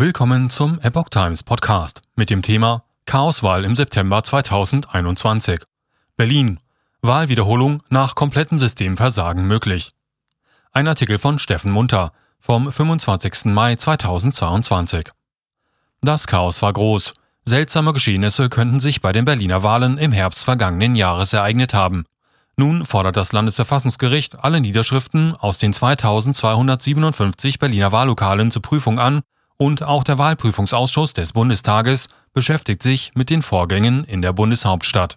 Willkommen zum Epoch Times Podcast mit dem Thema Chaoswahl im September 2021. Berlin. Wahlwiederholung nach kompletten Systemversagen möglich. Ein Artikel von Steffen Munter vom 25. Mai 2022. Das Chaos war groß. Seltsame Geschehnisse könnten sich bei den Berliner Wahlen im Herbst vergangenen Jahres ereignet haben. Nun fordert das Landesverfassungsgericht alle Niederschriften aus den 2257 Berliner Wahllokalen zur Prüfung an und auch der Wahlprüfungsausschuss des Bundestages beschäftigt sich mit den Vorgängen in der Bundeshauptstadt.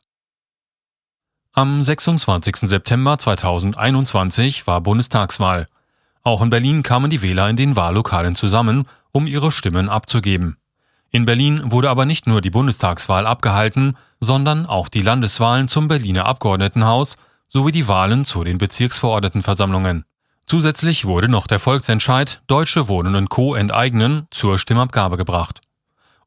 Am 26. September 2021 war Bundestagswahl. Auch in Berlin kamen die Wähler in den Wahllokalen zusammen, um ihre Stimmen abzugeben. In Berlin wurde aber nicht nur die Bundestagswahl abgehalten, sondern auch die Landeswahlen zum Berliner Abgeordnetenhaus sowie die Wahlen zu den Bezirksverordnetenversammlungen. Zusätzlich wurde noch der Volksentscheid Deutsche Wohnen und Co. enteignen zur Stimmabgabe gebracht.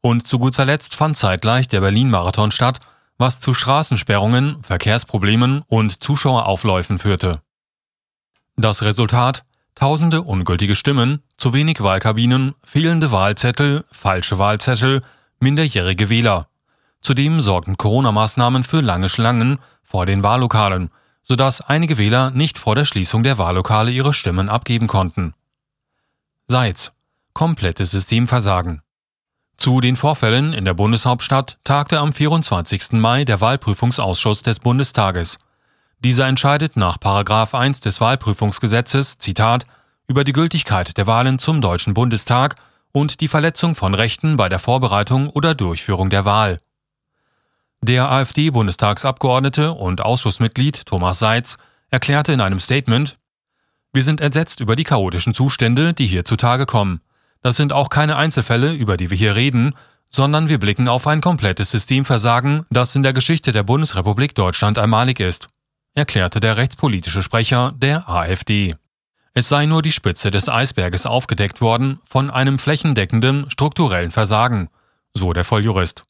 Und zu guter Letzt fand zeitgleich der Berlin-Marathon statt, was zu Straßensperrungen, Verkehrsproblemen und Zuschaueraufläufen führte. Das Resultat Tausende ungültige Stimmen, zu wenig Wahlkabinen, fehlende Wahlzettel, falsche Wahlzettel, minderjährige Wähler. Zudem sorgten Corona-Maßnahmen für lange Schlangen vor den Wahllokalen, sodass einige Wähler nicht vor der Schließung der Wahllokale ihre Stimmen abgeben konnten. Seitz. Komplettes Systemversagen. Zu den Vorfällen in der Bundeshauptstadt tagte am 24. Mai der Wahlprüfungsausschuss des Bundestages. Dieser entscheidet nach 1 des Wahlprüfungsgesetzes, Zitat, über die Gültigkeit der Wahlen zum Deutschen Bundestag und die Verletzung von Rechten bei der Vorbereitung oder Durchführung der Wahl. Der AfD-Bundestagsabgeordnete und Ausschussmitglied Thomas Seitz erklärte in einem Statement, wir sind entsetzt über die chaotischen Zustände, die hier zutage kommen. Das sind auch keine Einzelfälle, über die wir hier reden, sondern wir blicken auf ein komplettes Systemversagen, das in der Geschichte der Bundesrepublik Deutschland einmalig ist, erklärte der rechtspolitische Sprecher der AfD. Es sei nur die Spitze des Eisberges aufgedeckt worden von einem flächendeckenden strukturellen Versagen, so der Volljurist.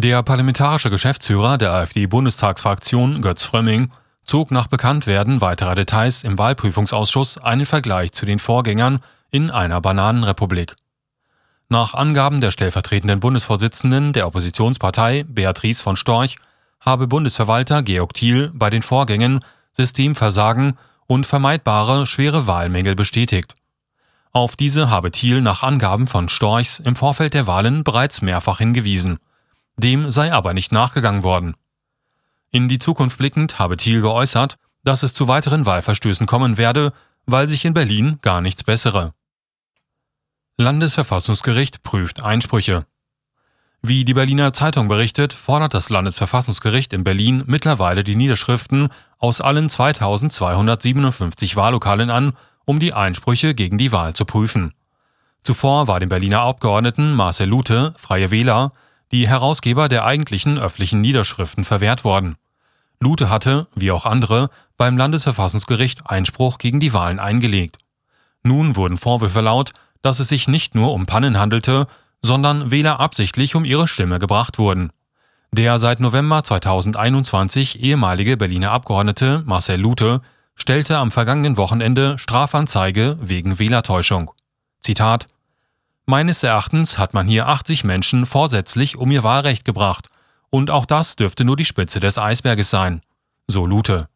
Der parlamentarische Geschäftsführer der AfD-Bundestagsfraktion, Götz Frömming, zog nach Bekanntwerden weiterer Details im Wahlprüfungsausschuss einen Vergleich zu den Vorgängern in einer Bananenrepublik. Nach Angaben der stellvertretenden Bundesvorsitzenden der Oppositionspartei, Beatrice von Storch, habe Bundesverwalter Georg Thiel bei den Vorgängen Systemversagen und vermeidbare schwere Wahlmängel bestätigt. Auf diese habe Thiel nach Angaben von Storchs im Vorfeld der Wahlen bereits mehrfach hingewiesen. Dem sei aber nicht nachgegangen worden. In die Zukunft blickend habe Thiel geäußert, dass es zu weiteren Wahlverstößen kommen werde, weil sich in Berlin gar nichts bessere. Landesverfassungsgericht prüft Einsprüche. Wie die Berliner Zeitung berichtet, fordert das Landesverfassungsgericht in Berlin mittlerweile die Niederschriften aus allen 2257 Wahllokalen an, um die Einsprüche gegen die Wahl zu prüfen. Zuvor war dem Berliner Abgeordneten Marcel Lute, Freie Wähler, die Herausgeber der eigentlichen öffentlichen Niederschriften verwehrt worden. Lute hatte, wie auch andere, beim Landesverfassungsgericht Einspruch gegen die Wahlen eingelegt. Nun wurden Vorwürfe laut, dass es sich nicht nur um Pannen handelte, sondern Wähler absichtlich um ihre Stimme gebracht wurden. Der seit November 2021 ehemalige Berliner Abgeordnete Marcel Lute stellte am vergangenen Wochenende Strafanzeige wegen Wählertäuschung. Zitat Meines Erachtens hat man hier 80 Menschen vorsätzlich um ihr Wahlrecht gebracht. Und auch das dürfte nur die Spitze des Eisberges sein. So Lute.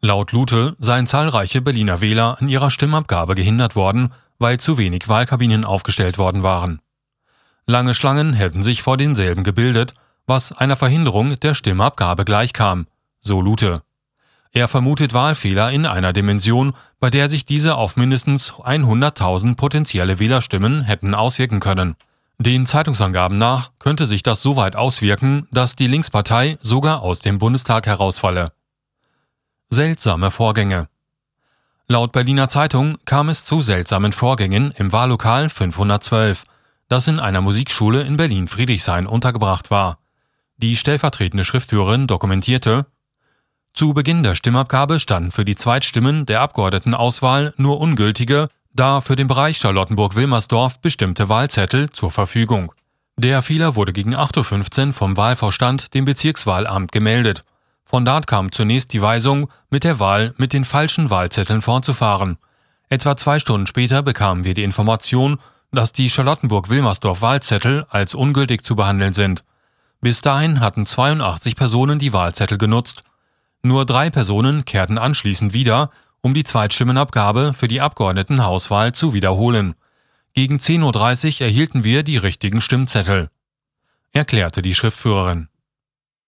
Laut Lute seien zahlreiche Berliner Wähler an ihrer Stimmabgabe gehindert worden, weil zu wenig Wahlkabinen aufgestellt worden waren. Lange Schlangen hätten sich vor denselben gebildet, was einer Verhinderung der Stimmabgabe gleichkam. So Lute. Er vermutet Wahlfehler in einer Dimension, bei der sich diese auf mindestens 100.000 potenzielle Wählerstimmen hätten auswirken können. Den Zeitungsangaben nach könnte sich das so weit auswirken, dass die Linkspartei sogar aus dem Bundestag herausfalle. Seltsame Vorgänge. Laut Berliner Zeitung kam es zu seltsamen Vorgängen im Wahllokal 512, das in einer Musikschule in Berlin-Friedrichshain untergebracht war. Die stellvertretende Schriftführerin dokumentierte, zu Beginn der Stimmabgabe standen für die Zweitstimmen der Abgeordnetenauswahl nur ungültige, da für den Bereich Charlottenburg-Wilmersdorf bestimmte Wahlzettel zur Verfügung. Der Fehler wurde gegen 8.15 Uhr vom Wahlvorstand dem Bezirkswahlamt gemeldet. Von dort kam zunächst die Weisung, mit der Wahl mit den falschen Wahlzetteln fortzufahren. Etwa zwei Stunden später bekamen wir die Information, dass die Charlottenburg-Wilmersdorf-Wahlzettel als ungültig zu behandeln sind. Bis dahin hatten 82 Personen die Wahlzettel genutzt. Nur drei Personen kehrten anschließend wieder, um die Zweitstimmenabgabe für die Abgeordnetenhauswahl zu wiederholen. Gegen 10.30 Uhr erhielten wir die richtigen Stimmzettel, erklärte die Schriftführerin.